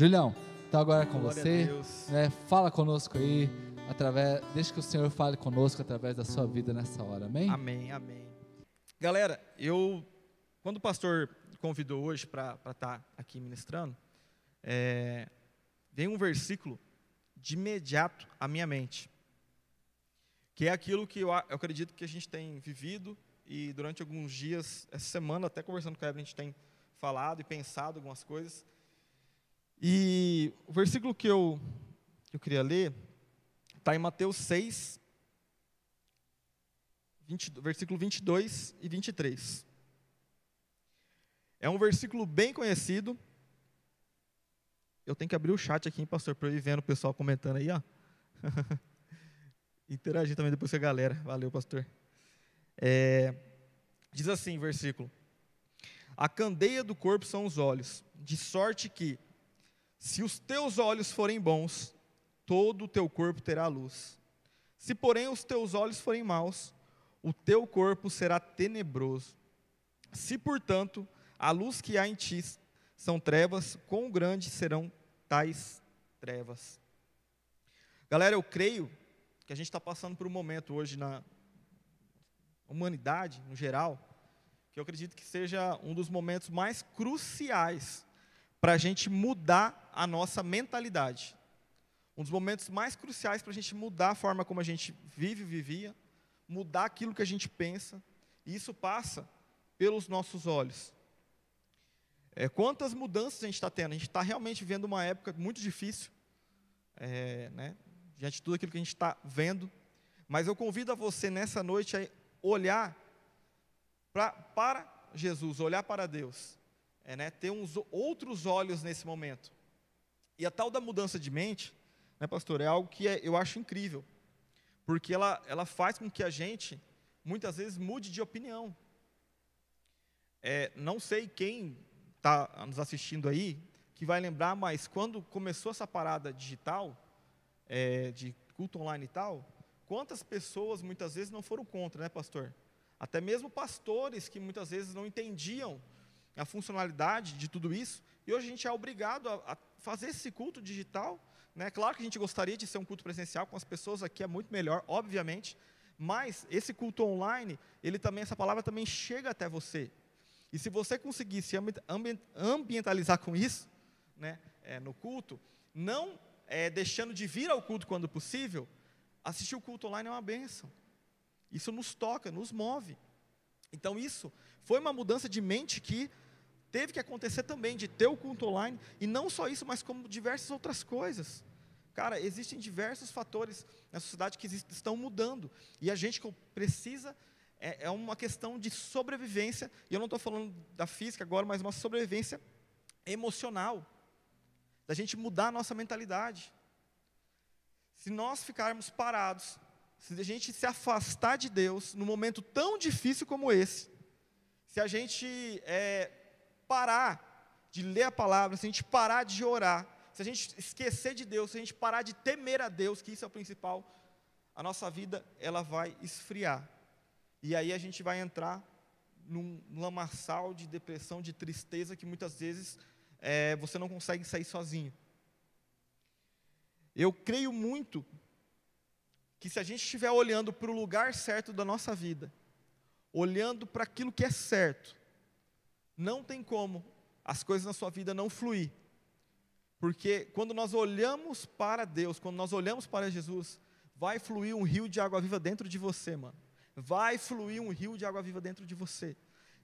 Julião, então agora é com Glória você. Né? Fala conosco aí, através, deixa que o Senhor fale conosco através da sua vida nessa hora, amém? Amém, amém. Galera, eu, quando o pastor convidou hoje para estar aqui ministrando, é, veio um versículo de imediato à minha mente, que é aquilo que eu, eu acredito que a gente tem vivido e durante alguns dias, essa semana, até conversando com a Evelyn, a gente tem falado e pensado algumas coisas. E o versículo que eu, que eu queria ler está em Mateus 6, 20, versículo 22 e 23. É um versículo bem conhecido. Eu tenho que abrir o chat aqui, hein, pastor, para eu ir vendo o pessoal comentando aí, ó. Interagir também depois com a galera. Valeu, pastor. É, diz assim, versículo: A candeia do corpo são os olhos, de sorte que, se os teus olhos forem bons, todo o teu corpo terá luz. Se, porém, os teus olhos forem maus, o teu corpo será tenebroso. Se, portanto, a luz que há em ti são trevas, quão grandes serão tais trevas? Galera, eu creio que a gente está passando por um momento hoje na humanidade, no geral, que eu acredito que seja um dos momentos mais cruciais para a gente mudar a nossa mentalidade. Um dos momentos mais cruciais para a gente mudar a forma como a gente vive, vivia, mudar aquilo que a gente pensa, e isso passa pelos nossos olhos. É, quantas mudanças a gente está tendo? A gente está realmente vivendo uma época muito difícil, é, né, diante de tudo aquilo que a gente está vendo, mas eu convido a você nessa noite a olhar pra, para Jesus, olhar para Deus, é, né, ter uns outros olhos nesse momento. E a tal da mudança de mente, né, pastor, é algo que é, eu acho incrível, porque ela, ela faz com que a gente, muitas vezes, mude de opinião. É, não sei quem está nos assistindo aí, que vai lembrar, mas quando começou essa parada digital, é, de culto online e tal, quantas pessoas muitas vezes não foram contra, né, pastor? Até mesmo pastores que muitas vezes não entendiam a funcionalidade de tudo isso, e hoje a gente é obrigado a, a fazer esse culto digital. Né? Claro que a gente gostaria de ser um culto presencial com as pessoas aqui, é muito melhor, obviamente, mas esse culto online, ele também, essa palavra também chega até você. E se você conseguir se ambi- ambi- ambientalizar com isso, né, é, no culto, não é, deixando de vir ao culto quando possível, assistir o culto online é uma bênção. Isso nos toca, nos move. Então isso foi uma mudança de mente que teve que acontecer também, de ter o culto online, e não só isso, mas como diversas outras coisas. Cara, existem diversos fatores na sociedade que estão mudando, e a gente precisa, é, é uma questão de sobrevivência, e eu não estou falando da física agora, mas uma sobrevivência emocional, da gente mudar a nossa mentalidade. Se nós ficarmos parados, se a gente se afastar de Deus num momento tão difícil como esse, se a gente é, parar de ler a palavra, se a gente parar de orar, se a gente esquecer de Deus, se a gente parar de temer a Deus, que isso é o principal, a nossa vida ela vai esfriar. E aí a gente vai entrar num lamaçal de depressão, de tristeza que muitas vezes é, você não consegue sair sozinho. Eu creio muito que se a gente estiver olhando para o lugar certo da nossa vida, olhando para aquilo que é certo, não tem como as coisas na sua vida não fluir. Porque quando nós olhamos para Deus, quando nós olhamos para Jesus, vai fluir um rio de água viva dentro de você, mano. Vai fluir um rio de água viva dentro de você.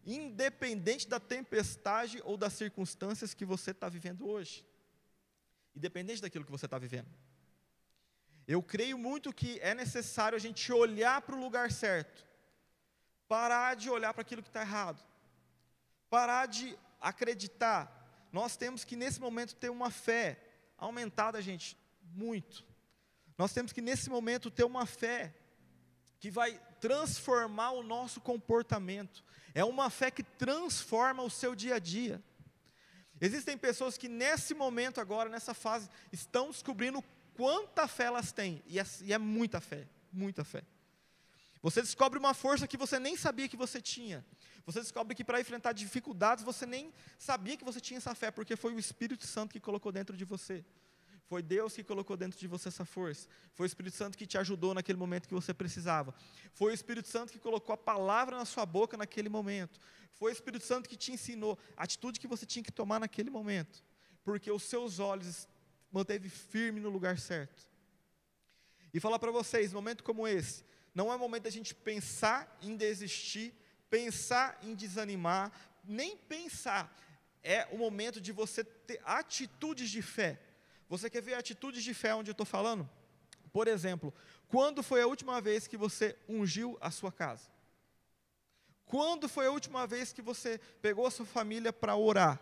Independente da tempestade ou das circunstâncias que você está vivendo hoje. Independente daquilo que você está vivendo. Eu creio muito que é necessário a gente olhar para o lugar certo. Parar de olhar para aquilo que está errado. Parar de acreditar. Nós temos que, nesse momento, ter uma fé aumentada, gente, muito. Nós temos que, nesse momento, ter uma fé que vai transformar o nosso comportamento. É uma fé que transforma o seu dia a dia. Existem pessoas que, nesse momento, agora, nessa fase, estão descobrindo quanta fé elas têm. E é, e é muita fé, muita fé. Você descobre uma força que você nem sabia que você tinha. Você descobre que para enfrentar dificuldades você nem sabia que você tinha essa fé, porque foi o Espírito Santo que colocou dentro de você. Foi Deus que colocou dentro de você essa força. Foi o Espírito Santo que te ajudou naquele momento que você precisava. Foi o Espírito Santo que colocou a palavra na sua boca naquele momento. Foi o Espírito Santo que te ensinou a atitude que você tinha que tomar naquele momento. Porque os seus olhos manteve firme no lugar certo. E falar para vocês, momento como esse, não é momento da gente pensar em desistir, pensar em desanimar, nem pensar. É o momento de você ter atitudes de fé. Você quer ver atitudes de fé onde eu estou falando? Por exemplo, quando foi a última vez que você ungiu a sua casa? Quando foi a última vez que você pegou a sua família para orar?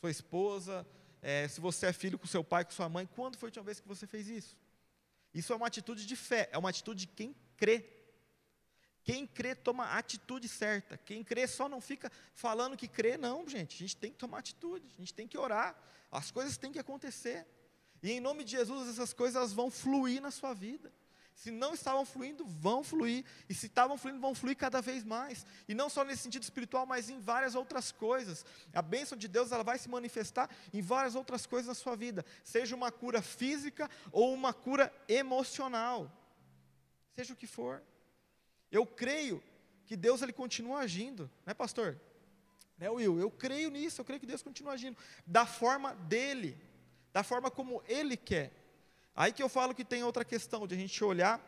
Sua esposa, é, se você é filho com seu pai, com sua mãe, quando foi a última vez que você fez isso? Isso é uma atitude de fé, é uma atitude de quem crê. Quem crê toma a atitude certa. Quem crê só não fica falando que crê, não, gente. A gente tem que tomar atitude, a gente tem que orar. As coisas têm que acontecer. E em nome de Jesus, essas coisas vão fluir na sua vida. Se não estavam fluindo, vão fluir. E se estavam fluindo, vão fluir cada vez mais. E não só nesse sentido espiritual, mas em várias outras coisas. A bênção de Deus ela vai se manifestar em várias outras coisas na sua vida. Seja uma cura física ou uma cura emocional. Seja o que for. Eu creio que Deus ele continua agindo, né, pastor? Né, Will? Eu creio nisso, eu creio que Deus continua agindo da forma dele, da forma como ele quer. Aí que eu falo que tem outra questão de a gente olhar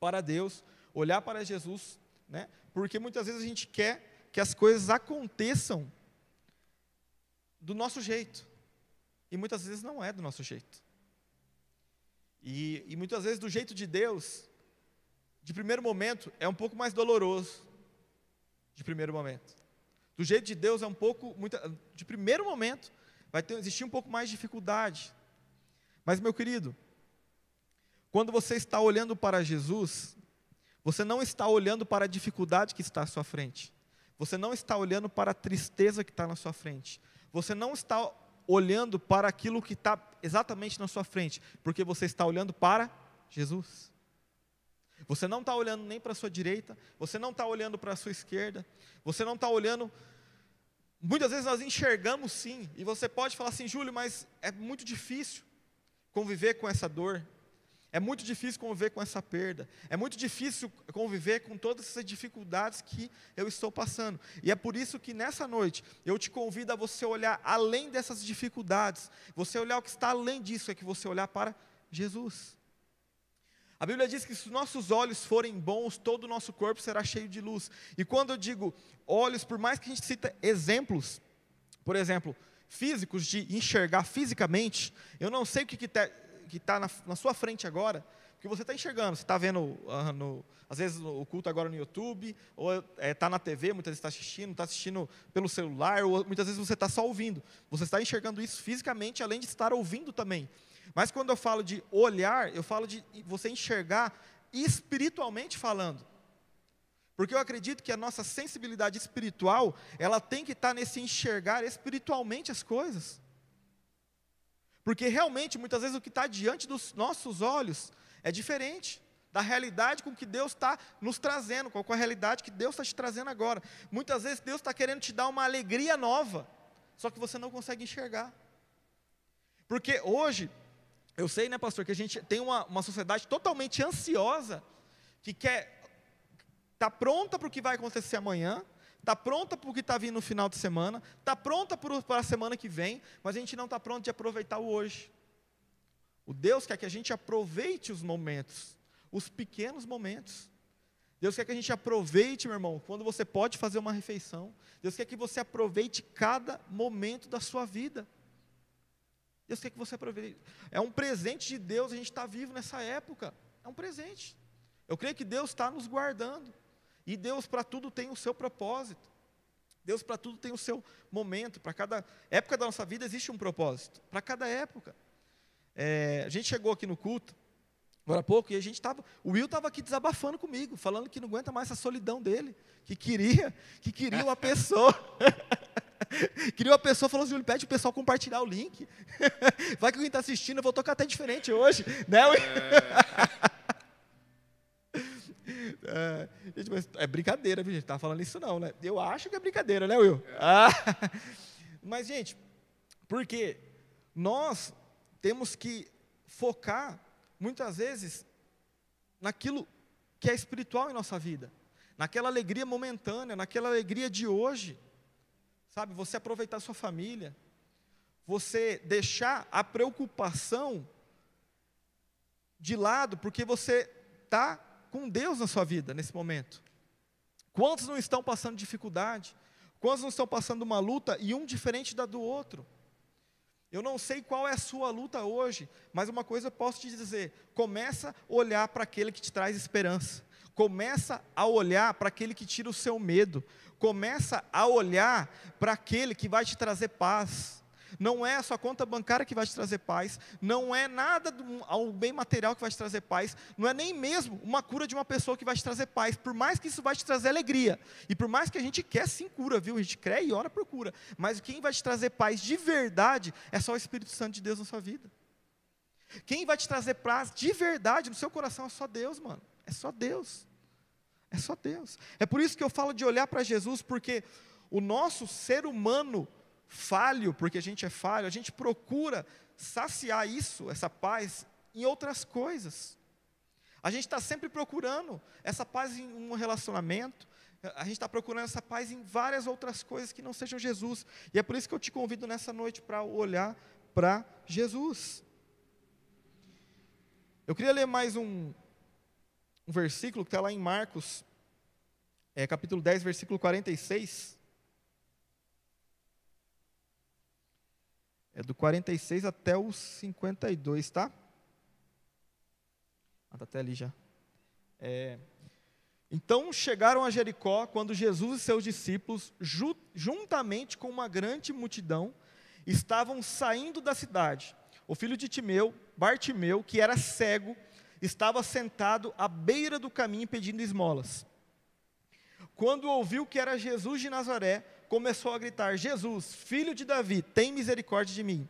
para Deus, olhar para Jesus, né? Porque muitas vezes a gente quer que as coisas aconteçam do nosso jeito. E muitas vezes não é do nosso jeito. E, e muitas vezes do jeito de Deus, de primeiro momento, é um pouco mais doloroso. De primeiro momento. Do jeito de Deus é um pouco, de primeiro momento, vai ter, existir um pouco mais de dificuldade. Mas, meu querido, quando você está olhando para Jesus, você não está olhando para a dificuldade que está à sua frente. Você não está olhando para a tristeza que está na sua frente. Você não está olhando para aquilo que está exatamente na sua frente, porque você está olhando para Jesus. Você não está olhando nem para a sua direita, você não está olhando para a sua esquerda, você não está olhando Muitas vezes nós enxergamos sim, e você pode falar assim, Júlio, mas é muito difícil conviver com essa dor, é muito difícil conviver com essa perda, é muito difícil conviver com todas essas dificuldades que eu estou passando. E é por isso que nessa noite eu te convido a você olhar além dessas dificuldades, você olhar o que está além disso, é que você olhar para Jesus. A Bíblia diz que se nossos olhos forem bons, todo o nosso corpo será cheio de luz. E quando eu digo olhos, por mais que a gente cita exemplos, por exemplo, físicos de enxergar fisicamente, eu não sei o que está tá na, na, sua frente agora, que você está enxergando. Você está vendo, uh, no, às vezes, o culto agora no YouTube, ou está é, tá na TV, muitas vezes está assistindo, está assistindo pelo celular, ou muitas vezes você está só ouvindo. Você está enxergando isso fisicamente, além de estar ouvindo também. Mas quando eu falo de olhar, eu falo de você enxergar espiritualmente falando. Porque eu acredito que a nossa sensibilidade espiritual, ela tem que estar nesse enxergar espiritualmente as coisas. Porque realmente, muitas vezes, o que está diante dos nossos olhos é diferente da realidade com que Deus está nos trazendo, com a realidade que Deus está te trazendo agora. Muitas vezes Deus está querendo te dar uma alegria nova, só que você não consegue enxergar. Porque hoje, eu sei, né, pastor, que a gente tem uma, uma sociedade totalmente ansiosa, que quer, está pronta para o que vai acontecer amanhã, está pronta para o que está vindo no final de semana, está pronta para a semana que vem, mas a gente não está pronto de aproveitar o hoje. O Deus quer que a gente aproveite os momentos, os pequenos momentos. Deus quer que a gente aproveite, meu irmão, quando você pode fazer uma refeição. Deus quer que você aproveite cada momento da sua vida. Deus quer que você aproveite. É um presente de Deus a gente estar tá vivo nessa época. É um presente. Eu creio que Deus está nos guardando. E Deus para tudo tem o seu propósito. Deus para tudo tem o seu momento. Para cada época da nossa vida existe um propósito. Para cada época. É, a gente chegou aqui no culto, agora há pouco, e a gente estava. O Will estava aqui desabafando comigo, falando que não aguenta mais essa solidão dele, que queria, que queria uma pessoa. Queria uma pessoa falou assim, pede o pessoal compartilhar o link. Vai que alguém está assistindo, eu vou tocar até diferente hoje. Né? É, gente, mas é brincadeira, viu, gente? Tá falando isso não, né? Eu acho que é brincadeira, né, Will? Ah, mas, gente, porque nós temos que focar, muitas vezes, naquilo que é espiritual em nossa vida, naquela alegria momentânea, naquela alegria de hoje, sabe? Você aproveitar sua família, você deixar a preocupação de lado, porque você está com Deus na sua vida nesse momento. Quantos não estão passando dificuldade? Quantos não estão passando uma luta e um diferente da do outro? Eu não sei qual é a sua luta hoje, mas uma coisa eu posso te dizer: começa a olhar para aquele que te traz esperança. Começa a olhar para aquele que tira o seu medo. Começa a olhar para aquele que vai te trazer paz não é a sua conta bancária que vai te trazer paz, não é nada do ao bem material que vai te trazer paz, não é nem mesmo uma cura de uma pessoa que vai te trazer paz, por mais que isso vai te trazer alegria, e por mais que a gente quer sim cura, viu? A gente crê e ora por cura, mas quem vai te trazer paz de verdade é só o Espírito Santo de Deus na sua vida. Quem vai te trazer paz de verdade no seu coração é só Deus, mano. É só Deus. É só Deus. É por isso que eu falo de olhar para Jesus, porque o nosso ser humano falho, porque a gente é falho, a gente procura saciar isso, essa paz, em outras coisas. A gente está sempre procurando essa paz em um relacionamento, a gente está procurando essa paz em várias outras coisas que não sejam Jesus. E é por isso que eu te convido nessa noite para olhar para Jesus. Eu queria ler mais um, um versículo que está lá em Marcos, é, capítulo 10, versículo 46. É do 46 até o 52, tá? Ah, tá até ali já. É, então chegaram a Jericó quando Jesus e seus discípulos, ju, juntamente com uma grande multidão, estavam saindo da cidade. O filho de Timeu, Bartimeu, que era cego, estava sentado à beira do caminho pedindo esmolas. Quando ouviu que era Jesus de Nazaré, começou a gritar: Jesus, filho de Davi, tem misericórdia de mim.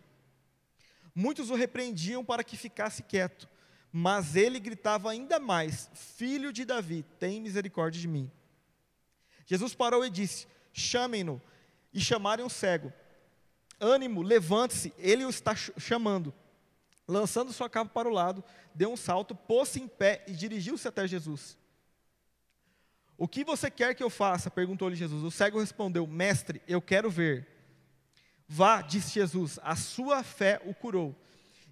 Muitos o repreendiam para que ficasse quieto, mas ele gritava ainda mais: Filho de Davi, tem misericórdia de mim. Jesus parou e disse: Chamem-no. E chamaram o cego. Ânimo, levante-se, ele o está chamando. Lançando sua capa para o lado, deu um salto, pôs-se em pé e dirigiu-se até Jesus. O que você quer que eu faça? perguntou-lhe Jesus. O cego respondeu: Mestre, eu quero ver. Vá, disse Jesus, a sua fé o curou.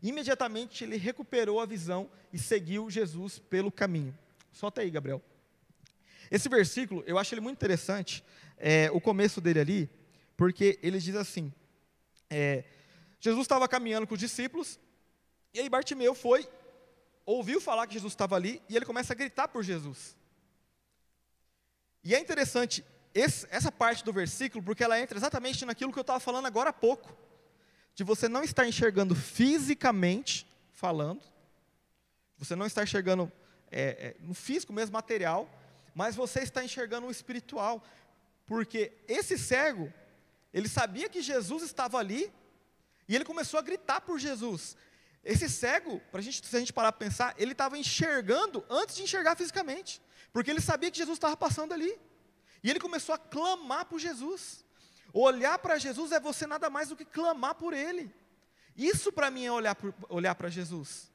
Imediatamente ele recuperou a visão e seguiu Jesus pelo caminho. Solta aí, Gabriel. Esse versículo, eu acho ele muito interessante, é, o começo dele ali, porque ele diz assim: é, Jesus estava caminhando com os discípulos, e aí Bartimeu foi, ouviu falar que Jesus estava ali, e ele começa a gritar por Jesus. E é interessante esse, essa parte do versículo, porque ela entra exatamente naquilo que eu estava falando agora há pouco, de você não estar enxergando fisicamente falando, você não está enxergando é, é, no físico mesmo, material, mas você está enxergando o espiritual, porque esse cego, ele sabia que Jesus estava ali, e ele começou a gritar por Jesus. Esse cego, pra gente, se a gente parar para pensar, ele estava enxergando antes de enxergar fisicamente. Porque ele sabia que Jesus estava passando ali. E ele começou a clamar por Jesus. Olhar para Jesus é você nada mais do que clamar por Ele. Isso para mim é olhar para Jesus.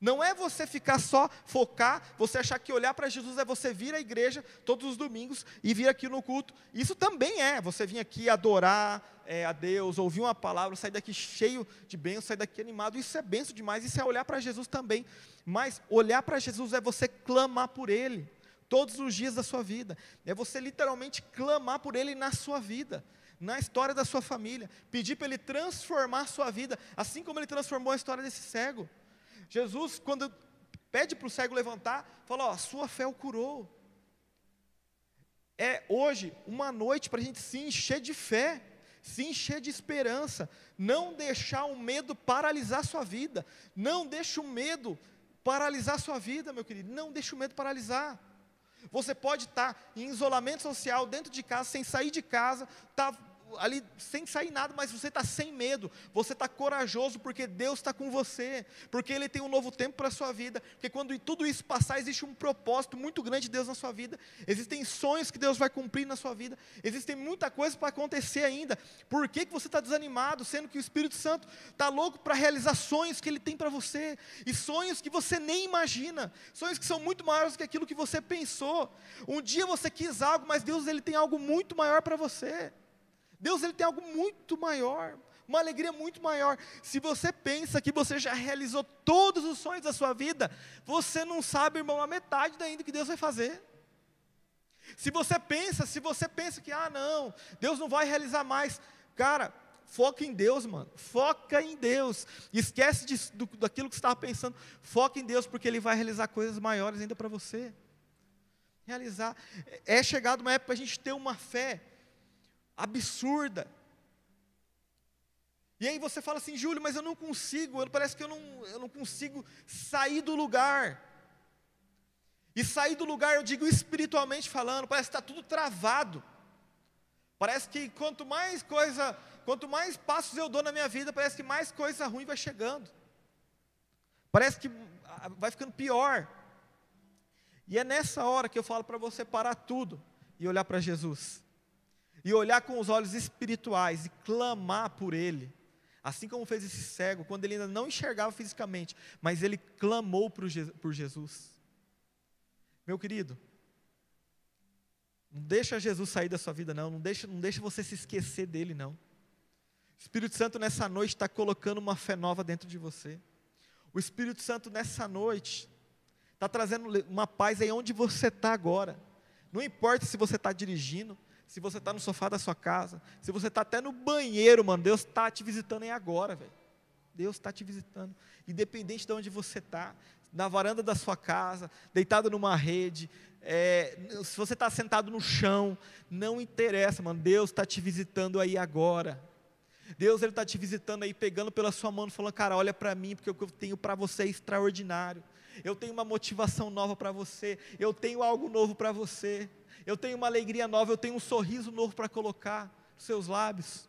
Não é você ficar só focar, você achar que olhar para Jesus é você vir à igreja todos os domingos e vir aqui no culto. Isso também é, você vir aqui adorar é, a Deus, ouvir uma palavra, sair daqui cheio de bênção, sair daqui animado. Isso é benção demais, isso é olhar para Jesus também. Mas olhar para Jesus é você clamar por Ele todos os dias da sua vida. É você literalmente clamar por Ele na sua vida na história da sua família, pedir para Ele transformar a sua vida, assim como Ele transformou a história desse cego. Jesus, quando pede para o cego levantar, fala: ó, a sua fé o curou. É hoje uma noite para a gente se encher de fé, se encher de esperança, não deixar o medo paralisar sua vida, não deixe o medo paralisar sua vida, meu querido, não deixe o medo paralisar. Você pode estar em isolamento social dentro de casa, sem sair de casa, tá ali sem sair nada, mas você está sem medo, você está corajoso porque Deus está com você, porque Ele tem um novo tempo para a sua vida, porque quando tudo isso passar, existe um propósito muito grande de Deus na sua vida, existem sonhos que Deus vai cumprir na sua vida, existem muita coisa para acontecer ainda, por que, que você está desanimado, sendo que o Espírito Santo está louco para realizar sonhos que Ele tem para você, e sonhos que você nem imagina, sonhos que são muito maiores do que aquilo que você pensou, um dia você quis algo, mas Deus Ele tem algo muito maior para você, Deus ele tem algo muito maior, uma alegria muito maior. Se você pensa que você já realizou todos os sonhos da sua vida, você não sabe, irmão, a metade ainda que Deus vai fazer. Se você pensa, se você pensa que ah, não, Deus não vai realizar mais, cara, foca em Deus, mano. Foca em Deus. Esquece de, do, daquilo que você estava pensando. Foca em Deus, porque Ele vai realizar coisas maiores ainda para você. Realizar. É chegado uma época para a gente ter uma fé absurda. E aí você fala assim, Júlio, mas eu não consigo, parece que eu não, eu não consigo sair do lugar. E sair do lugar, eu digo espiritualmente falando, parece que está tudo travado. Parece que quanto mais coisa, quanto mais passos eu dou na minha vida, parece que mais coisa ruim vai chegando. Parece que vai ficando pior. E é nessa hora que eu falo para você parar tudo e olhar para Jesus e olhar com os olhos espirituais e clamar por Ele, assim como fez esse cego, quando ele ainda não enxergava fisicamente, mas ele clamou por Jesus. Meu querido, não deixa Jesus sair da sua vida, não, não deixa, não deixa você se esquecer dele, não. O Espírito Santo nessa noite está colocando uma fé nova dentro de você. O Espírito Santo nessa noite está trazendo uma paz aí onde você está agora. Não importa se você está dirigindo, se você está no sofá da sua casa, se você está até no banheiro, mano, Deus está te visitando aí agora, velho. Deus está te visitando, independente de onde você está, na varanda da sua casa, deitado numa rede, é, se você está sentado no chão, não interessa, mano, Deus está te visitando aí agora. Deus ele está te visitando aí, pegando pela sua mão, falando, cara, olha para mim, porque o que eu tenho para você é extraordinário. Eu tenho uma motivação nova para você, eu tenho algo novo para você. Eu tenho uma alegria nova, eu tenho um sorriso novo para colocar nos seus lábios.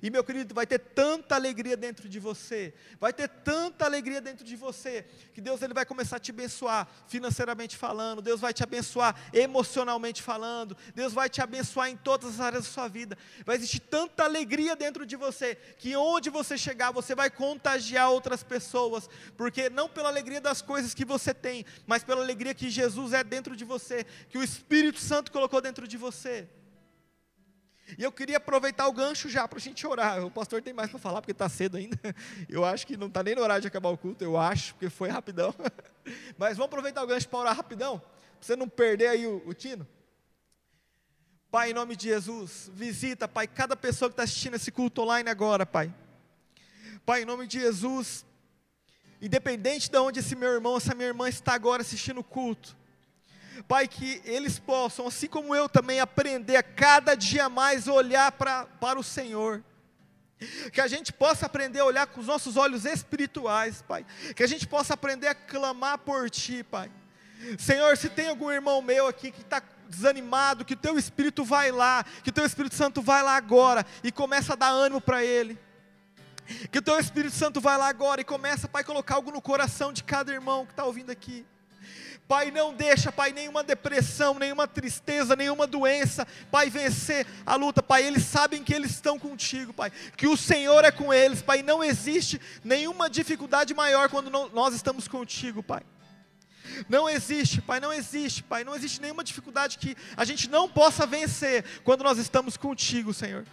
E meu querido, vai ter tanta alegria dentro de você, vai ter tanta alegria dentro de você, que Deus ele vai começar a te abençoar financeiramente falando, Deus vai te abençoar emocionalmente falando, Deus vai te abençoar em todas as áreas da sua vida. Vai existir tanta alegria dentro de você, que onde você chegar, você vai contagiar outras pessoas, porque não pela alegria das coisas que você tem, mas pela alegria que Jesus é dentro de você, que o Espírito Santo colocou dentro de você. E eu queria aproveitar o gancho já para a gente orar. O pastor tem mais para falar, porque está cedo ainda. Eu acho que não está nem no horário de acabar o culto, eu acho, porque foi rapidão. Mas vamos aproveitar o gancho para orar rapidão, para você não perder aí o, o tino. Pai, em nome de Jesus, visita, Pai, cada pessoa que está assistindo esse culto online agora, Pai. Pai, em nome de Jesus, independente de onde esse meu irmão, essa minha irmã está agora assistindo o culto, Pai, que eles possam, assim como eu também, aprender a cada dia mais olhar pra, para o Senhor. Que a gente possa aprender a olhar com os nossos olhos espirituais, Pai. Que a gente possa aprender a clamar por Ti, Pai. Senhor, se tem algum irmão meu aqui que está desanimado, que o Teu Espírito vai lá, que o Teu Espírito Santo vai lá agora e começa a dar ânimo para ele. Que o Teu Espírito Santo vai lá agora e começa, Pai, a colocar algo no coração de cada irmão que está ouvindo aqui. Pai, não deixa, Pai, nenhuma depressão, nenhuma tristeza, nenhuma doença, Pai, vencer a luta, Pai. Eles sabem que eles estão contigo, Pai, que o Senhor é com eles, Pai. Não existe nenhuma dificuldade maior quando nós estamos contigo, Pai. Não existe, Pai, não existe, Pai, não existe nenhuma dificuldade que a gente não possa vencer quando nós estamos contigo, Senhor.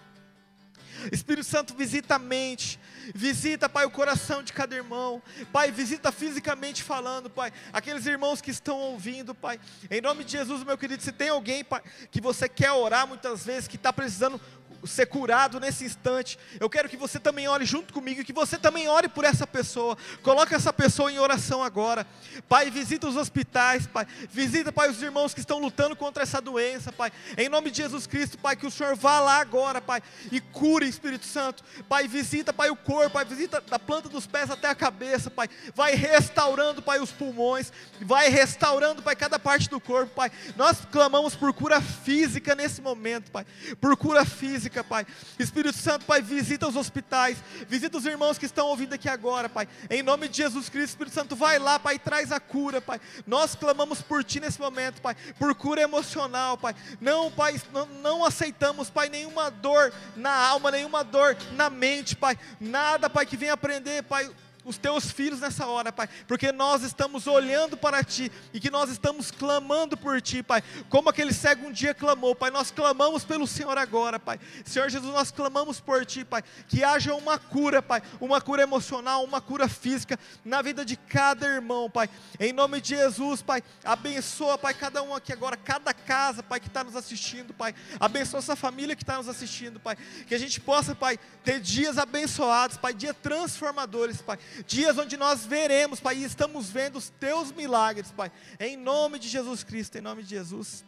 Espírito Santo visita a mente, visita, Pai, o coração de cada irmão, Pai, visita fisicamente falando, Pai, aqueles irmãos que estão ouvindo, Pai, em nome de Jesus, meu querido, se tem alguém, Pai, que você quer orar muitas vezes, que está precisando ser curado nesse instante. Eu quero que você também ore junto comigo, que você também ore por essa pessoa. Coloque essa pessoa em oração agora. Pai, visita os hospitais, Pai. Visita, Pai, os irmãos que estão lutando contra essa doença, Pai. Em nome de Jesus Cristo, Pai, que o Senhor vá lá agora, Pai, e cure, Espírito Santo. Pai, visita, Pai, o corpo, Pai, visita da planta dos pés até a cabeça, Pai. Vai restaurando, Pai, os pulmões. Vai restaurando, Pai, cada parte do corpo, Pai. Nós clamamos por cura física nesse momento, Pai. Por cura física física, Pai. Espírito Santo, Pai, visita os hospitais, visita os irmãos que estão ouvindo aqui agora, Pai. Em nome de Jesus Cristo, Espírito Santo, vai lá, Pai, traz a cura, Pai. Nós clamamos por Ti nesse momento, Pai, por cura emocional, Pai. Não, Pai, não, não aceitamos, Pai, nenhuma dor na alma, nenhuma dor na mente, Pai. Nada, Pai, que venha aprender, Pai os teus filhos nessa hora, Pai, porque nós estamos olhando para Ti e que nós estamos clamando por Ti, Pai, como aquele cego um dia clamou, Pai, nós clamamos pelo Senhor agora, Pai, Senhor Jesus, nós clamamos por Ti, Pai, que haja uma cura, Pai, uma cura emocional, uma cura física na vida de cada irmão, Pai, em nome de Jesus, Pai, abençoa, Pai, cada um aqui agora, cada casa, Pai, que está nos assistindo, Pai, abençoa essa família que está nos assistindo, Pai, que a gente possa, Pai, ter dias abençoados, Pai, dias transformadores, Pai, dias onde nós veremos, Pai, e estamos vendo os teus milagres, Pai, em nome de Jesus Cristo, em nome de Jesus.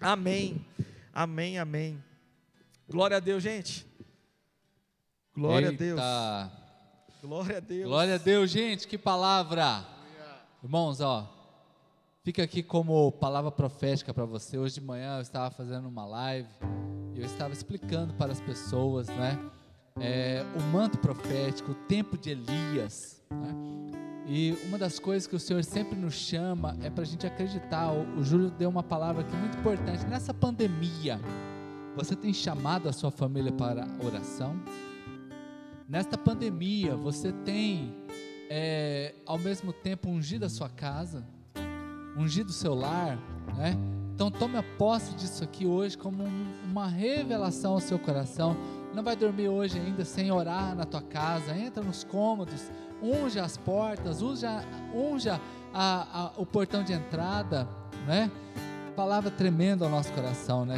Amém. Amém, amém. Glória a Deus, gente. Glória Eita. a Deus. Glória a Deus. Glória a Deus, gente, que palavra. Irmãos, ó, fica aqui como palavra profética para você. Hoje de manhã eu estava fazendo uma live e eu estava explicando para as pessoas, né? É, o manto profético, o tempo de Elias. Né? E uma das coisas que o Senhor sempre nos chama é para a gente acreditar. O, o Júlio deu uma palavra aqui muito importante. Nessa pandemia, você tem chamado a sua família para oração? Nesta pandemia, você tem, é, ao mesmo tempo, ungido a sua casa, ungido o seu lar, né? Então, tome a posse disso aqui hoje como um, uma revelação ao seu coração. Não vai dormir hoje ainda sem orar na tua casa. Entra nos cômodos, unja as portas, unja, unja a, a, o portão de entrada, né? Palavra tremenda ao nosso coração, né?